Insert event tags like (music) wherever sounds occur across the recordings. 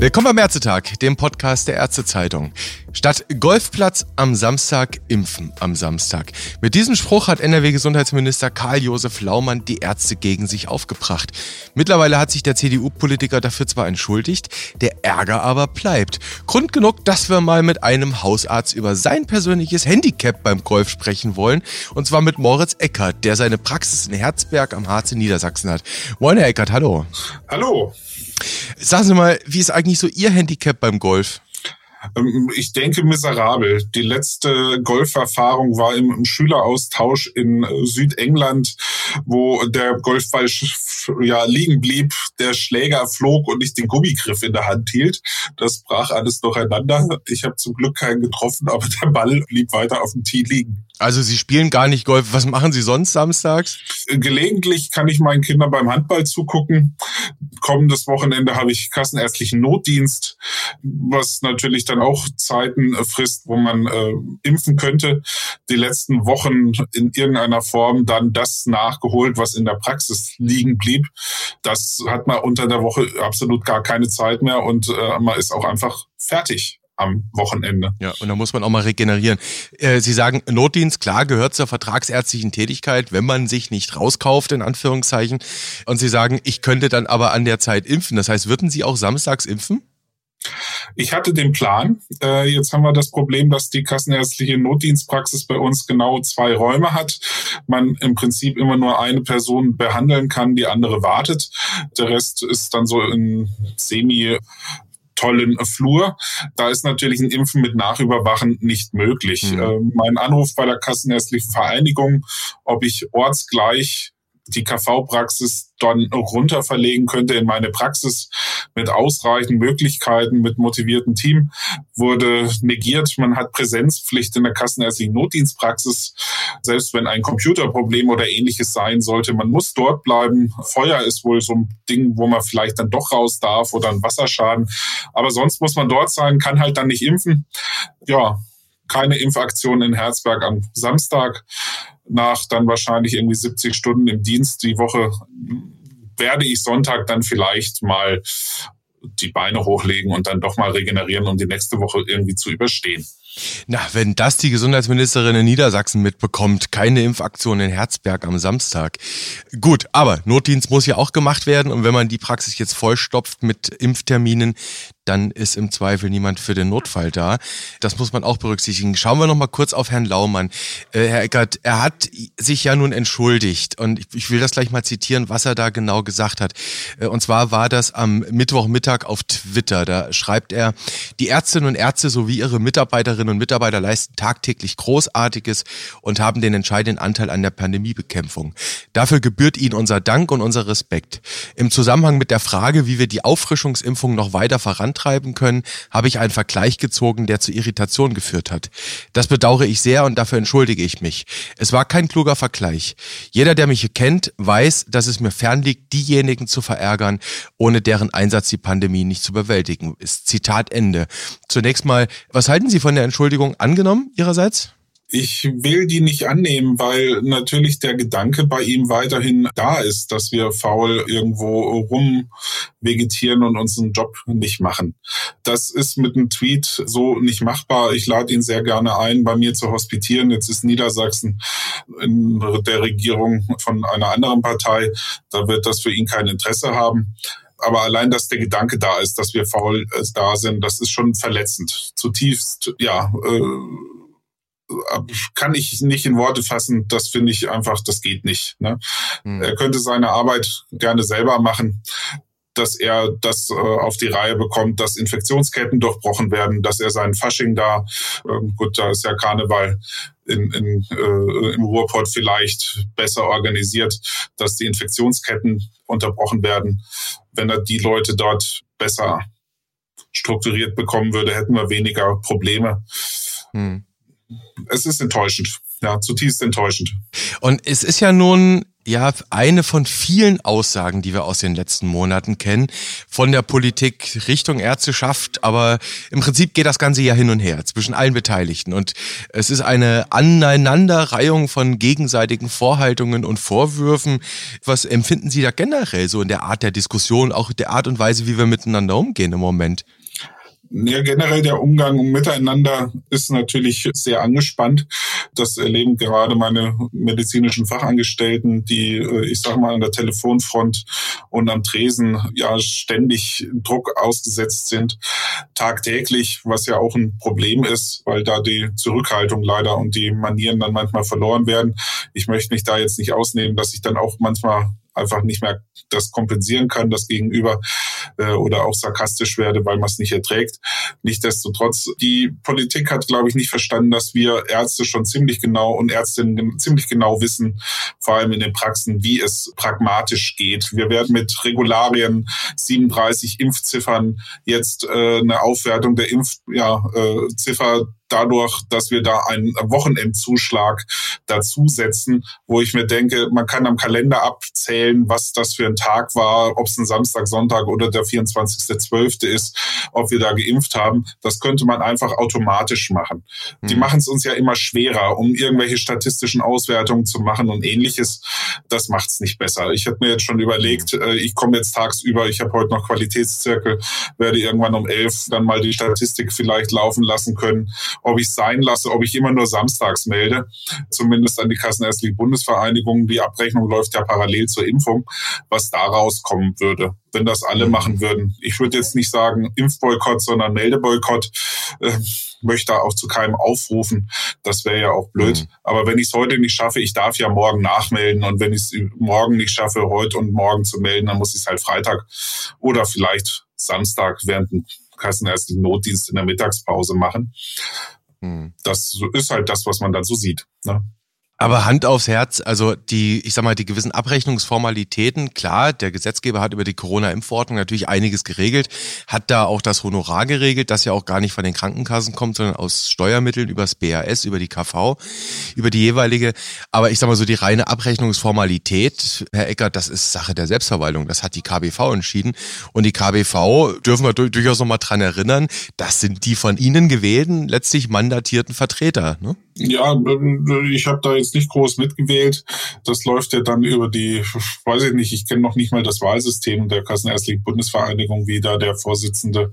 Willkommen beim Ärztetag, dem Podcast der Ärztezeitung. Statt Golfplatz am Samstag impfen am Samstag. Mit diesem Spruch hat NRW-Gesundheitsminister Karl-Josef Laumann die Ärzte gegen sich aufgebracht. Mittlerweile hat sich der CDU-Politiker dafür zwar entschuldigt, der Ärger aber bleibt. Grund genug, dass wir mal mit einem Hausarzt über sein persönliches Handicap beim Golf sprechen wollen. Und zwar mit Moritz Eckert, der seine Praxis in Herzberg am Harz in Niedersachsen hat. Moin, Herr Eckert, hallo. Hallo. Sagen Sie mal, wie ist eigentlich so Ihr Handicap beim Golf? Ähm, ich denke miserabel. Die letzte Golferfahrung war im Schüleraustausch in äh, Südengland, wo der Golfball ja liegen blieb, der Schläger flog und ich den Gummigriff in der Hand hielt. Das brach alles durcheinander. Ich habe zum Glück keinen getroffen, aber der Ball blieb weiter auf dem Tee liegen. Also Sie spielen gar nicht Golf. Was machen Sie sonst samstags? Gelegentlich kann ich meinen Kindern beim Handball zugucken. Kommendes Wochenende habe ich kassenärztlichen Notdienst, was natürlich dann auch Zeiten frisst, wo man äh, impfen könnte. Die letzten Wochen in irgendeiner Form dann das nachgeholt, was in der Praxis liegen blieb. Das hat man unter der Woche absolut gar keine Zeit mehr und äh, man ist auch einfach fertig am Wochenende. Ja, und da muss man auch mal regenerieren. Äh, Sie sagen, Notdienst, klar, gehört zur vertragsärztlichen Tätigkeit, wenn man sich nicht rauskauft, in Anführungszeichen. Und Sie sagen, ich könnte dann aber an der Zeit impfen. Das heißt, würden Sie auch samstags impfen? Ich hatte den Plan. Äh, jetzt haben wir das Problem, dass die kassenärztliche Notdienstpraxis bei uns genau zwei Räume hat. Man im Prinzip immer nur eine Person behandeln kann, die andere wartet. Der Rest ist dann so in semi tollen Flur. Da ist natürlich ein Impfen mit Nachüberwachen nicht möglich. Mhm. Äh, mein Anruf bei der Kassenärztlichen Vereinigung, ob ich ortsgleich die KV-Praxis dann runter verlegen könnte in meine Praxis mit ausreichend Möglichkeiten, mit motiviertem Team, wurde negiert. Man hat Präsenzpflicht in der kassenärztlichen Notdienstpraxis, selbst wenn ein Computerproblem oder ähnliches sein sollte. Man muss dort bleiben. Feuer ist wohl so ein Ding, wo man vielleicht dann doch raus darf oder ein Wasserschaden. Aber sonst muss man dort sein, kann halt dann nicht impfen. Ja, keine Impfaktion in Herzberg am Samstag nach dann wahrscheinlich irgendwie 70 Stunden im Dienst die Woche werde ich Sonntag dann vielleicht mal die Beine hochlegen und dann doch mal regenerieren, um die nächste Woche irgendwie zu überstehen. Na, wenn das die Gesundheitsministerin in Niedersachsen mitbekommt, keine Impfaktion in Herzberg am Samstag. Gut, aber Notdienst muss ja auch gemacht werden und wenn man die Praxis jetzt vollstopft mit Impfterminen, dann ist im Zweifel niemand für den Notfall da. Das muss man auch berücksichtigen. Schauen wir noch mal kurz auf Herrn Laumann. Äh, Herr Eckert, er hat sich ja nun entschuldigt und ich, ich, will das gleich mal zitieren, was er da genau gesagt hat. Äh, und zwar war das am Mittwochmittag auf Twitter. Da schreibt er, die Ärztinnen und Ärzte sowie ihre Mitarbeiterinnen und Mitarbeiter leisten tagtäglich Großartiges und haben den entscheidenden Anteil an der Pandemiebekämpfung. Dafür gebührt ihnen unser Dank und unser Respekt. Im Zusammenhang mit der Frage, wie wir die Auffrischungsimpfung noch weiter vorantreiben, vorantreiben können, habe ich einen Vergleich gezogen, der zu Irritation geführt hat. Das bedauere ich sehr und dafür entschuldige ich mich. Es war kein kluger Vergleich. Jeder, der mich kennt, weiß, dass es mir fernliegt, diejenigen zu verärgern, ohne deren Einsatz die Pandemie nicht zu bewältigen ist. Zitat Ende. Zunächst mal, was halten Sie von der Entschuldigung angenommen Ihrerseits? Ich will die nicht annehmen, weil natürlich der Gedanke bei ihm weiterhin da ist, dass wir faul irgendwo rumvegetieren und unseren Job nicht machen. Das ist mit einem Tweet so nicht machbar. Ich lade ihn sehr gerne ein, bei mir zu hospitieren. Jetzt ist Niedersachsen in der Regierung von einer anderen Partei. Da wird das für ihn kein Interesse haben aber allein, dass der Gedanke da ist, dass wir faul äh, da sind, das ist schon verletzend. Zutiefst, ja, äh, kann ich nicht in Worte fassen. Das finde ich einfach, das geht nicht. Ne? Mhm. Er könnte seine Arbeit gerne selber machen dass er das äh, auf die Reihe bekommt, dass Infektionsketten durchbrochen werden, dass er seinen Fasching da, ähm, gut, da ist ja Karneval in, in, äh, im Ruhrpott vielleicht besser organisiert, dass die Infektionsketten unterbrochen werden. Wenn er die Leute dort besser strukturiert bekommen würde, hätten wir weniger Probleme. Hm es ist enttäuschend. Ja, zutiefst enttäuschend. Und es ist ja nun ja eine von vielen Aussagen, die wir aus den letzten Monaten kennen, von der Politik Richtung Ärzteschaft. Aber im Prinzip geht das Ganze ja hin und her zwischen allen Beteiligten. Und es ist eine Aneinanderreihung von gegenseitigen Vorhaltungen und Vorwürfen. Was empfinden Sie da generell so in der Art der Diskussion, auch der Art und Weise, wie wir miteinander umgehen im Moment? Ja, generell der Umgang miteinander ist natürlich sehr angespannt. Das erleben gerade meine medizinischen Fachangestellten, die, äh, ich sage mal, an der Telefonfront und am Tresen ja ständig Druck ausgesetzt sind, tagtäglich, was ja auch ein Problem ist, weil da die Zurückhaltung leider und die Manieren dann manchmal verloren werden. Ich möchte mich da jetzt nicht ausnehmen, dass ich dann auch manchmal einfach nicht mehr das kompensieren kann, das Gegenüber äh, oder auch sarkastisch werde, weil man es nicht erträgt. Nichtsdestotrotz, die Politik hat, glaube ich, nicht verstanden, dass wir Ärzte schon ziemlich genau und Ärztinnen ziemlich genau wissen, vor allem in den Praxen, wie es pragmatisch geht. Wir werden mit Regularien 37 Impfziffern jetzt äh, eine Aufwertung der Impfziffer ja, äh, dadurch, dass wir da einen Wochenendzuschlag dazusetzen, wo ich mir denke, man kann am Kalender abzählen, was das für ein Tag war, ob es ein Samstag, Sonntag oder der 24.12. ist, ob wir da geimpft haben. Das könnte man einfach automatisch machen. Mhm. Die machen es uns ja immer schwerer, um irgendwelche statistischen Auswertungen zu machen und ähnliches. Das macht es nicht besser. Ich habe mir jetzt schon überlegt, äh, ich komme jetzt tagsüber, ich habe heute noch Qualitätszirkel, werde irgendwann um elf dann mal die Statistik vielleicht laufen lassen können ob ich sein lasse, ob ich immer nur samstags melde, zumindest an die Kassenärztliche Bundesvereinigung. Die Abrechnung läuft ja parallel zur Impfung, was daraus kommen würde, wenn das alle mhm. machen würden. Ich würde jetzt nicht sagen Impfboykott, sondern Meldeboykott. Äh, möchte auch zu keinem aufrufen. Das wäre ja auch blöd. Mhm. Aber wenn ich es heute nicht schaffe, ich darf ja morgen nachmelden. Und wenn ich es morgen nicht schaffe, heute und morgen zu melden, dann muss ich es halt Freitag oder vielleicht Samstag während kassenärztlichen Notdienst in der Mittagspause machen. Hm. Das ist halt das, was man dann so sieht. Ne? Aber Hand aufs Herz, also die, ich sag mal, die gewissen Abrechnungsformalitäten, klar, der Gesetzgeber hat über die Corona-Impfverordnung natürlich einiges geregelt, hat da auch das Honorar geregelt, das ja auch gar nicht von den Krankenkassen kommt, sondern aus Steuermitteln übers BAS, über die KV, über die jeweilige. Aber ich sag mal so, die reine Abrechnungsformalität, Herr Eckert, das ist Sache der Selbstverwaltung. Das hat die KBV entschieden. Und die KBV, dürfen wir durchaus nochmal dran erinnern, das sind die von Ihnen gewählten, letztlich mandatierten Vertreter. Ne? Ja, äh, ich habe da jetzt nicht groß mitgewählt. Das läuft ja dann über die, weiß ich nicht, ich kenne noch nicht mal das Wahlsystem der Kassenärztlichen Bundesvereinigung, wie da der Vorsitzende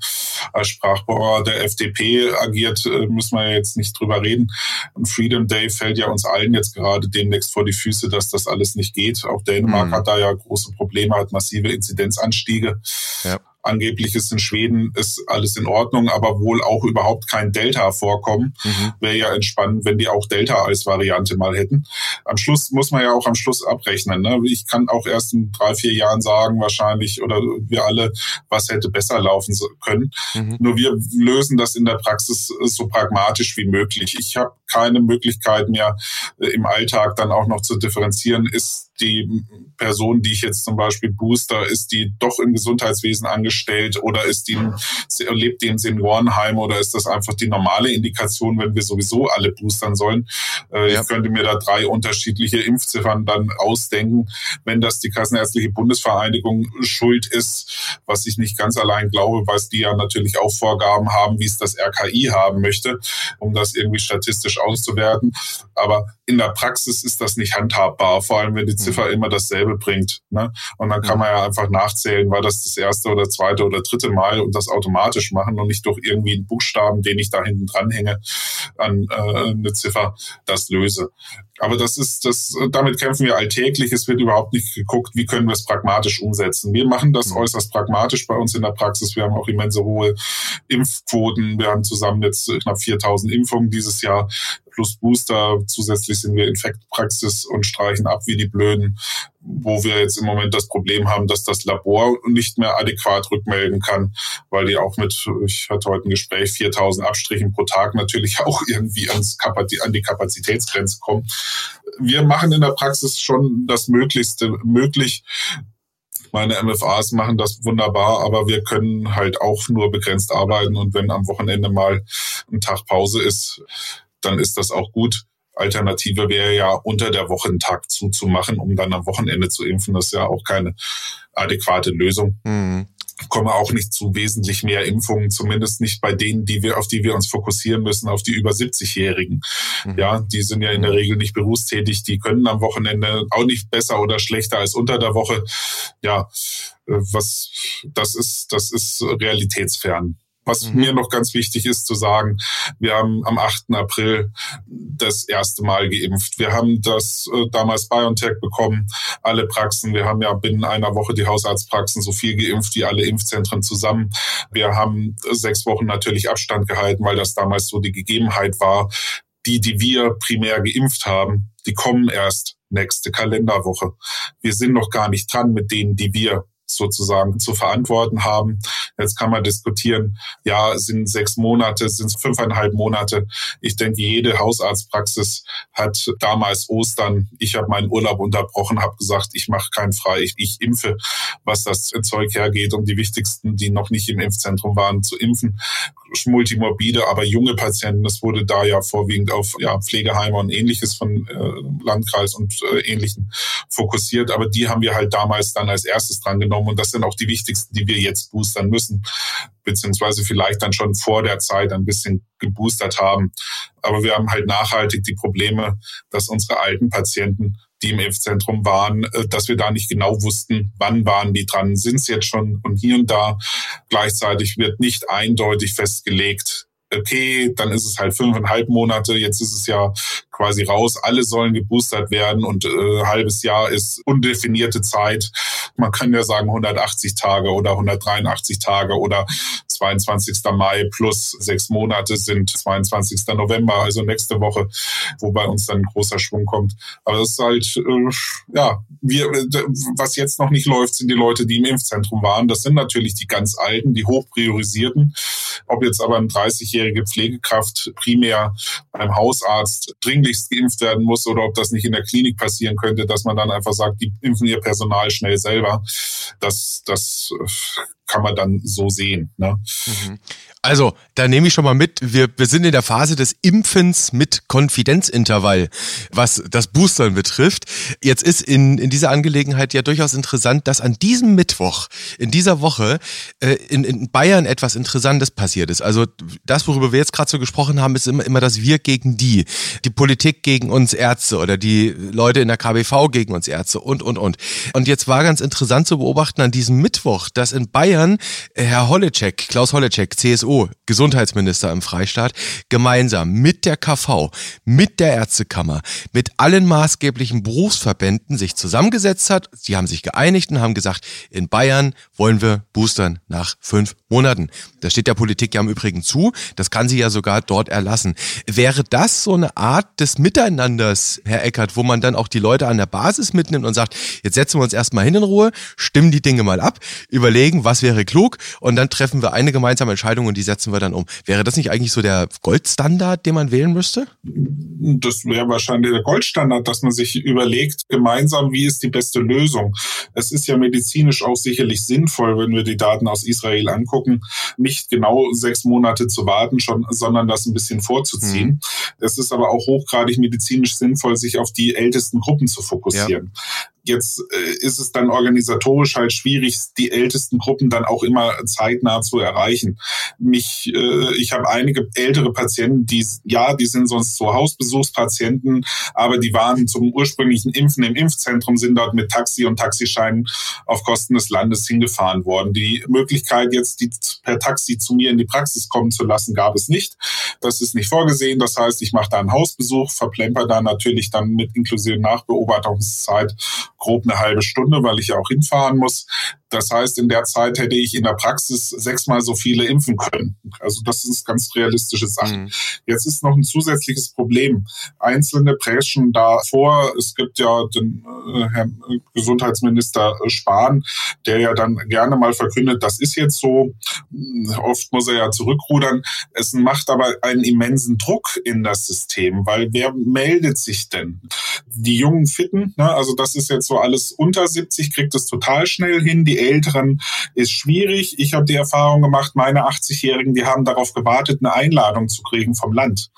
als Sprachbauer der FDP agiert, äh, müssen wir jetzt nicht drüber reden. Und Freedom Day fällt ja uns allen jetzt gerade demnächst vor die Füße, dass das alles nicht geht. Auch Dänemark mhm. hat da ja große Probleme, hat massive Inzidenzanstiege. Ja. Angeblich ist in Schweden ist alles in Ordnung, aber wohl auch überhaupt kein Delta vorkommen. Mhm. Wäre ja entspannend, wenn die auch Delta als Variante mal hätten. Am Schluss muss man ja auch am Schluss abrechnen. Ne? Ich kann auch erst in drei, vier Jahren sagen, wahrscheinlich, oder wir alle, was hätte besser laufen können. Mhm. Nur wir lösen das in der Praxis so pragmatisch wie möglich. Ich habe keine Möglichkeit mehr äh, im Alltag dann auch noch zu differenzieren, ist die Person, die ich jetzt zum Beispiel booster, ist die doch im Gesundheitswesen angestellt oder ist die, lebt die im Seniorenheim oder ist das einfach die normale Indikation, wenn wir sowieso alle boostern sollen? Äh, ja. Ich könnte mir da drei unterschiedliche Impfziffern dann ausdenken, wenn das die Kassenärztliche Bundesvereinigung schuld ist, was ich nicht ganz allein glaube, weil die ja natürlich auch Vorgaben haben, wie es das RKI haben möchte, um das irgendwie statistisch auszuwerten. Aber in der Praxis ist das nicht handhabbar, vor allem wenn die Ziffer mhm. immer dasselbe bringt. Ne? Und dann kann man ja einfach nachzählen, war das das erste oder zweite oder dritte Mal und das automatisch machen und nicht durch irgendwie einen Buchstaben, den ich da hinten dranhänge, an äh, eine Ziffer das löse. Aber das ist, das, damit kämpfen wir alltäglich. Es wird überhaupt nicht geguckt, wie können wir es pragmatisch umsetzen. Wir machen das mhm. äußerst pragmatisch bei uns in der Praxis. Wir haben auch immense hohe Impfquoten. Wir haben zusammen jetzt knapp 4000 Impfungen dieses Jahr plus Booster. Zusätzlich sind wir Infektpraxis und streichen ab wie die Blöden, wo wir jetzt im Moment das Problem haben, dass das Labor nicht mehr adäquat rückmelden kann, weil die auch mit, ich hatte heute ein Gespräch, 4000 Abstrichen pro Tag natürlich (laughs) auch irgendwie ans Kapazität, an die Kapazitätsgrenze kommen. Wir machen in der Praxis schon das Möglichste möglich, meine MFAs machen das wunderbar, aber wir können halt auch nur begrenzt arbeiten und wenn am Wochenende mal ein Tag Pause ist, dann ist das auch gut. Alternative wäre ja unter der Woche einen Tag zuzumachen, um dann am Wochenende zu impfen. Das ist ja auch keine adäquate Lösung. Mhm komme auch nicht zu wesentlich mehr Impfungen, zumindest nicht bei denen, die wir, auf die wir uns fokussieren müssen, auf die über 70-Jährigen. Mhm. Ja, die sind ja in der Regel nicht berufstätig, die können am Wochenende auch nicht besser oder schlechter als unter der Woche. Ja, äh, was, das ist, das ist realitätsfern. Was mhm. mir noch ganz wichtig ist zu sagen, wir haben am 8. April das erste Mal geimpft. Wir haben das äh, damals BioNTech bekommen, alle Praxen. Wir haben ja binnen einer Woche die Hausarztpraxen so viel geimpft wie alle Impfzentren zusammen. Wir haben sechs Wochen natürlich Abstand gehalten, weil das damals so die Gegebenheit war. Die, die wir primär geimpft haben, die kommen erst nächste Kalenderwoche. Wir sind noch gar nicht dran mit denen, die wir sozusagen zu verantworten haben. Jetzt kann man diskutieren, ja, sind sechs Monate, sind es fünfeinhalb Monate. Ich denke, jede Hausarztpraxis hat damals Ostern, ich habe meinen Urlaub unterbrochen, habe gesagt, ich mache keinen frei, ich, ich impfe, was das Zeug hergeht, um die wichtigsten, die noch nicht im Impfzentrum waren, zu impfen. Multimorbide, aber junge Patienten, das wurde da ja vorwiegend auf ja, Pflegeheime und ähnliches von äh, Landkreis und äh, ähnlichen fokussiert. Aber die haben wir halt damals dann als erstes dran und das sind auch die wichtigsten, die wir jetzt boostern müssen, beziehungsweise vielleicht dann schon vor der Zeit ein bisschen geboostert haben. Aber wir haben halt nachhaltig die Probleme, dass unsere alten Patienten die im Impfzentrum waren, äh, dass wir da nicht genau wussten, wann waren die dran, sind es jetzt schon und hier und da. Gleichzeitig wird nicht eindeutig festgelegt, okay, dann ist es halt fünfeinhalb Monate, jetzt ist es ja quasi raus, alle sollen geboostert werden und äh, halbes Jahr ist undefinierte Zeit. Man kann ja sagen 180 Tage oder 183 Tage oder 22. Mai plus sechs Monate sind 22. November, also nächste Woche, wo bei uns dann ein großer Schwung kommt. Aber das ist halt, äh, ja, wir, was jetzt noch nicht läuft, sind die Leute, die im Impfzentrum waren. Das sind natürlich die ganz Alten, die hochpriorisierten. Ob jetzt aber eine 30-jährige Pflegekraft primär beim Hausarzt dringlichst geimpft werden muss oder ob das nicht in der Klinik passieren könnte, dass man dann einfach sagt, die impfen ihr Personal schnell selber. Das, das kann man dann so sehen. Ne? Mhm. Also, da nehme ich schon mal mit, wir, wir sind in der Phase des Impfens mit Konfidenzintervall, was das Boostern betrifft. Jetzt ist in, in dieser Angelegenheit ja durchaus interessant, dass an diesem Mittwoch, in dieser Woche, äh, in, in Bayern etwas Interessantes passiert ist. Also das, worüber wir jetzt gerade so gesprochen haben, ist immer, immer das Wir gegen die. Die Politik gegen uns Ärzte oder die Leute in der KBV gegen uns Ärzte und, und, und. Und jetzt war ganz interessant zu beobachten an diesem Mittwoch, dass in Bayern Herr Holleczek, Klaus Holleczek, CSU, Gesundheitsminister im Freistaat, gemeinsam mit der KV, mit der Ärztekammer, mit allen maßgeblichen Berufsverbänden sich zusammengesetzt hat. Sie haben sich geeinigt und haben gesagt, in Bayern wollen wir boostern nach fünf Monaten. Das steht der Politik ja im Übrigen zu. Das kann sie ja sogar dort erlassen. Wäre das so eine Art des Miteinanders, Herr Eckert, wo man dann auch die Leute an der Basis mitnimmt und sagt, jetzt setzen wir uns erstmal hin in Ruhe, stimmen die Dinge mal ab, überlegen, was wäre klug und dann treffen wir eine gemeinsame Entscheidung und die setzen wir dann um. Wäre das nicht eigentlich so der Goldstandard, den man wählen müsste? Das wäre wahrscheinlich der Goldstandard, dass man sich überlegt, gemeinsam, wie ist die beste Lösung. Es ist ja medizinisch auch sicherlich sinnvoll, wenn wir die Daten aus Israel angucken, nicht genau sechs Monate zu warten, schon, sondern das ein bisschen vorzuziehen. Mhm. Es ist aber auch hochgradig medizinisch sinnvoll, sich auf die ältesten Gruppen zu fokussieren. Ja. Jetzt äh, ist es dann organisatorisch halt schwierig, die ältesten Gruppen dann auch immer zeitnah zu erreichen. Mich, äh, ich habe einige ältere Patienten, die ja, die sind sonst so Hausbesuchspatienten, aber die waren zum ursprünglichen Impfen im Impfzentrum, sind dort mit Taxi und Taxischeinen auf Kosten des Landes hingefahren worden. Die Möglichkeit jetzt, die per Taxi zu mir in die Praxis kommen zu lassen, gab es nicht. Das ist nicht vorgesehen. Das heißt, ich mache da einen Hausbesuch, verplemper da natürlich dann mit inklusive Nachbeobachtungszeit grob eine halbe Stunde, weil ich ja auch hinfahren muss. Das heißt, in der Zeit hätte ich in der Praxis sechsmal so viele impfen können. Also das ist ganz realistische Sache. Mhm. Jetzt ist noch ein zusätzliches Problem. Einzelne preschen da vor. Es gibt ja den äh, Herrn Gesundheitsminister Spahn, der ja dann gerne mal verkündet, das ist jetzt so. Oft muss er ja zurückrudern. Es macht aber einen immensen Druck in das System, weil wer meldet sich denn? Die jungen Fitten, ne? also das ist jetzt so alles unter 70, kriegt es total schnell hin. Die Älteren ist schwierig. Ich habe die Erfahrung gemacht, meine 80-Jährigen, die haben darauf gewartet, eine Einladung zu kriegen vom Land,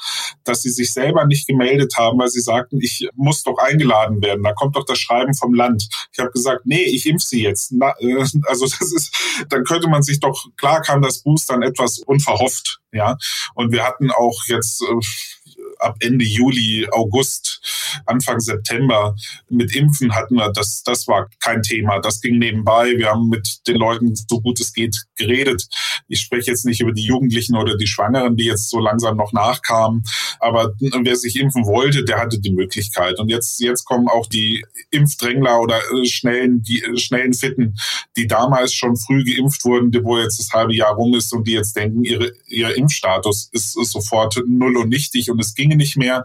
dass sie sich selber nicht gemeldet haben, weil sie sagten, ich muss doch eingeladen werden. Da kommt doch das Schreiben vom Land. Ich habe gesagt, nee, ich impf sie jetzt. Na, äh, (laughs) also das ist, dann könnte man sich doch, klar kam das Boostern etwas unverhofft, ja. Und wir hatten auch jetzt äh, ab Ende Juli, August, Anfang September mit Impfen hatten wir, das, das war kein Thema. Das ging nebenbei. Wir haben mit den Leuten so gut es geht geredet. Ich spreche jetzt nicht über die Jugendlichen oder die Schwangeren, die jetzt so langsam noch nachkamen. Aber wer sich impfen wollte, der hatte die Möglichkeit. Und jetzt, jetzt kommen auch die Impfdrängler oder äh, schnellen, die äh, schnellen Fitten, die damals schon früh geimpft wurden, wo jetzt das halbe Jahr rum ist und die jetzt denken, ihre, ihr Impfstatus ist, ist sofort null und nichtig und es ging ginge nicht mehr.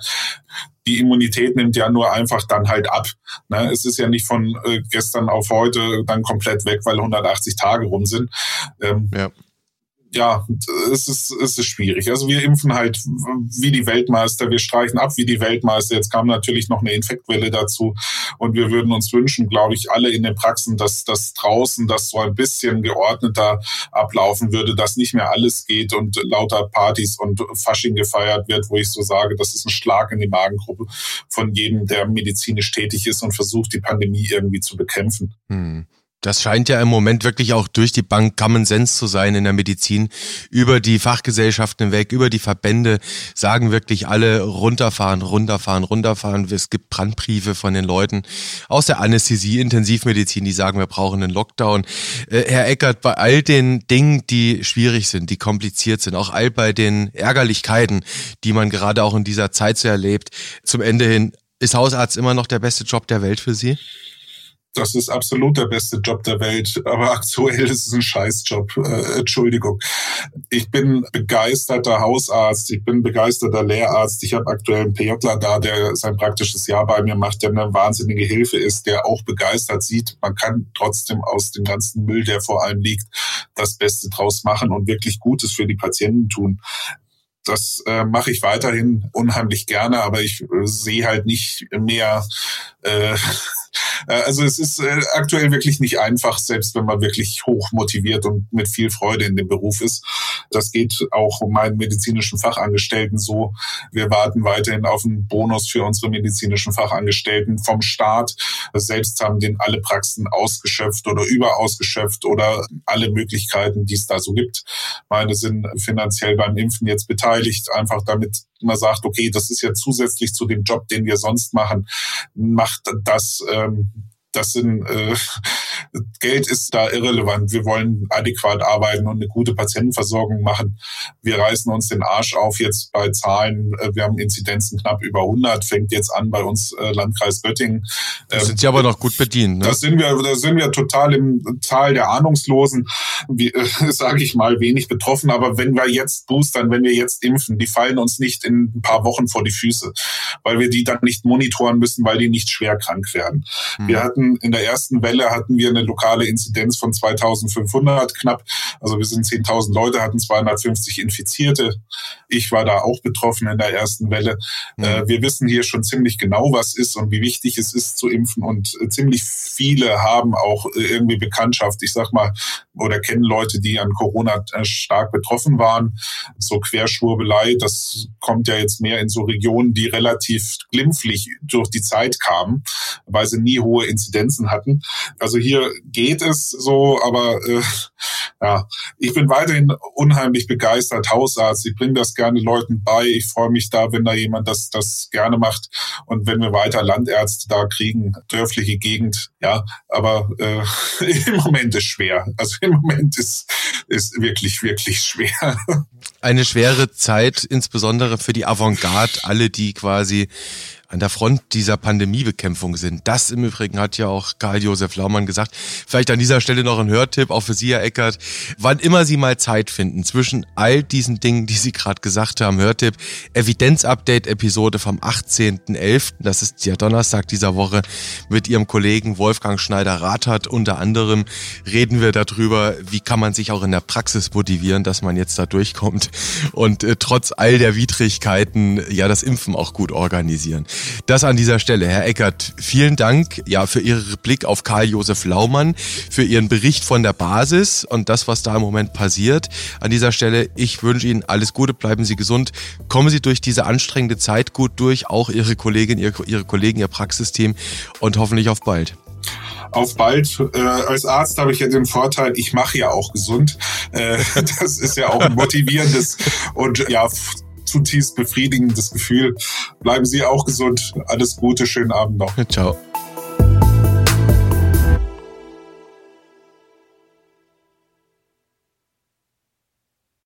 Die Immunität nimmt ja nur einfach dann halt ab. Ne? Es ist ja nicht von äh, gestern auf heute dann komplett weg, weil 180 Tage rum sind. Ähm, ja ja, es ist, es ist schwierig. Also wir impfen halt wie die Weltmeister, wir streichen ab wie die Weltmeister. Jetzt kam natürlich noch eine Infektwelle dazu und wir würden uns wünschen, glaube ich, alle in den Praxen, dass das draußen das so ein bisschen geordneter ablaufen würde, dass nicht mehr alles geht und lauter Partys und Fasching gefeiert wird, wo ich so sage, das ist ein Schlag in die Magengruppe von jedem, der medizinisch tätig ist und versucht, die Pandemie irgendwie zu bekämpfen. Hm. Das scheint ja im Moment wirklich auch durch die Bank Common Sense zu sein in der Medizin. Über die Fachgesellschaften hinweg, über die Verbände sagen wirklich alle runterfahren, runterfahren, runterfahren. Es gibt Brandbriefe von den Leuten aus der Anästhesie, Intensivmedizin, die sagen, wir brauchen einen Lockdown. Äh, Herr Eckert, bei all den Dingen, die schwierig sind, die kompliziert sind, auch all bei den Ärgerlichkeiten, die man gerade auch in dieser Zeit so erlebt, zum Ende hin, ist Hausarzt immer noch der beste Job der Welt für Sie? Das ist absolut der beste Job der Welt, aber (laughs) aktuell ist es ein Scheißjob. Äh, Entschuldigung. Ich bin begeisterter Hausarzt, ich bin begeisterter Lehrarzt. Ich habe aktuell einen PJler da, der sein praktisches Jahr bei mir macht, der eine wahnsinnige Hilfe ist, der auch begeistert sieht, man kann trotzdem aus dem ganzen Müll, der vor allem liegt, das Beste draus machen und wirklich Gutes für die Patienten tun. Das äh, mache ich weiterhin unheimlich gerne, aber ich äh, sehe halt nicht mehr äh, (laughs) also es ist äh, aktuell wirklich nicht einfach, selbst wenn man wirklich hoch motiviert und mit viel Freude in dem Beruf ist. Das geht auch meinen medizinischen Fachangestellten so. Wir warten weiterhin auf einen Bonus für unsere medizinischen Fachangestellten vom Staat. Selbst haben den alle Praxen ausgeschöpft oder überausgeschöpft oder alle Möglichkeiten, die es da so gibt. Meine sind finanziell beim Impfen jetzt beteiligt, einfach damit man sagt, okay, das ist ja zusätzlich zu dem Job, den wir sonst machen, macht das ähm, das sind äh, Geld ist da irrelevant. Wir wollen adäquat arbeiten und eine gute Patientenversorgung machen. Wir reißen uns den Arsch auf jetzt bei Zahlen. Äh, wir haben Inzidenzen knapp über 100, fängt jetzt an bei uns äh, Landkreis Göttingen. Da sind Sie aber noch gut bedient. Ne? Da sind wir, da sind wir total im Zahl der Ahnungslosen, wie, äh, (laughs) sage ich mal, wenig betroffen. Aber wenn wir jetzt boostern, wenn wir jetzt impfen, die fallen uns nicht in ein paar Wochen vor die Füße, weil wir die dann nicht monitoren müssen, weil die nicht schwer krank werden. Hm. Wir hatten hatten in der ersten Welle hatten wir eine lokale Inzidenz von 2500 knapp. Also wir sind 10.000 Leute, hatten 250 Infizierte. Ich war da auch betroffen in der ersten Welle. Mhm. Äh, wir wissen hier schon ziemlich genau, was ist und wie wichtig es ist zu impfen. Und äh, ziemlich viele haben auch äh, irgendwie Bekanntschaft. Ich sag mal, oder kennen Leute, die an Corona stark betroffen waren. So Querschwurbelei, das kommt ja jetzt mehr in so Regionen, die relativ glimpflich durch die Zeit kamen, weil sie nie hohe Inzidenz Inzidenzen hatten. Also hier geht es so, aber äh, ja, ich bin weiterhin unheimlich begeistert Hausarzt. Ich bringe das gerne Leuten bei. Ich freue mich da, wenn da jemand das, das gerne macht und wenn wir weiter Landärzte da kriegen, dörfliche Gegend, ja, aber äh, (laughs) im Moment ist schwer. Also (laughs) im Moment ist, ist wirklich, wirklich schwer. Eine schwere Zeit, insbesondere für die Avantgarde, alle, die quasi an der Front dieser Pandemiebekämpfung sind. Das im Übrigen hat ja auch Karl-Josef Laumann gesagt. Vielleicht an dieser Stelle noch ein Hörtipp, auch für Sie, Herr Eckert. Wann immer Sie mal Zeit finden, zwischen all diesen Dingen, die Sie gerade gesagt haben, Hörtipp, Evidenz-Update-Episode vom 18.11., das ist ja Donnerstag dieser Woche, mit Ihrem Kollegen Wolfgang Schneider-Rathert unter anderem reden wir darüber, wie kann man sich auch in der Praxis motivieren, dass man jetzt da durchkommt und äh, trotz all der Widrigkeiten ja das Impfen auch gut organisieren. Das an dieser Stelle. Herr Eckert, vielen Dank ja, für Ihren Blick auf Karl-Josef Laumann, für Ihren Bericht von der Basis und das, was da im Moment passiert. An dieser Stelle, ich wünsche Ihnen alles Gute, bleiben Sie gesund, kommen Sie durch diese anstrengende Zeit gut durch, auch Ihre Kollegin, Ihre, Ihre Kollegen, Ihr Praxisteam und hoffentlich auf bald auf bald. Äh, als Arzt habe ich ja den Vorteil, ich mache ja auch gesund. Äh, (laughs) das ist ja auch ein motivierendes und ja zutiefst befriedigendes Gefühl. Bleiben Sie auch gesund. Alles Gute, schönen Abend noch. Ciao.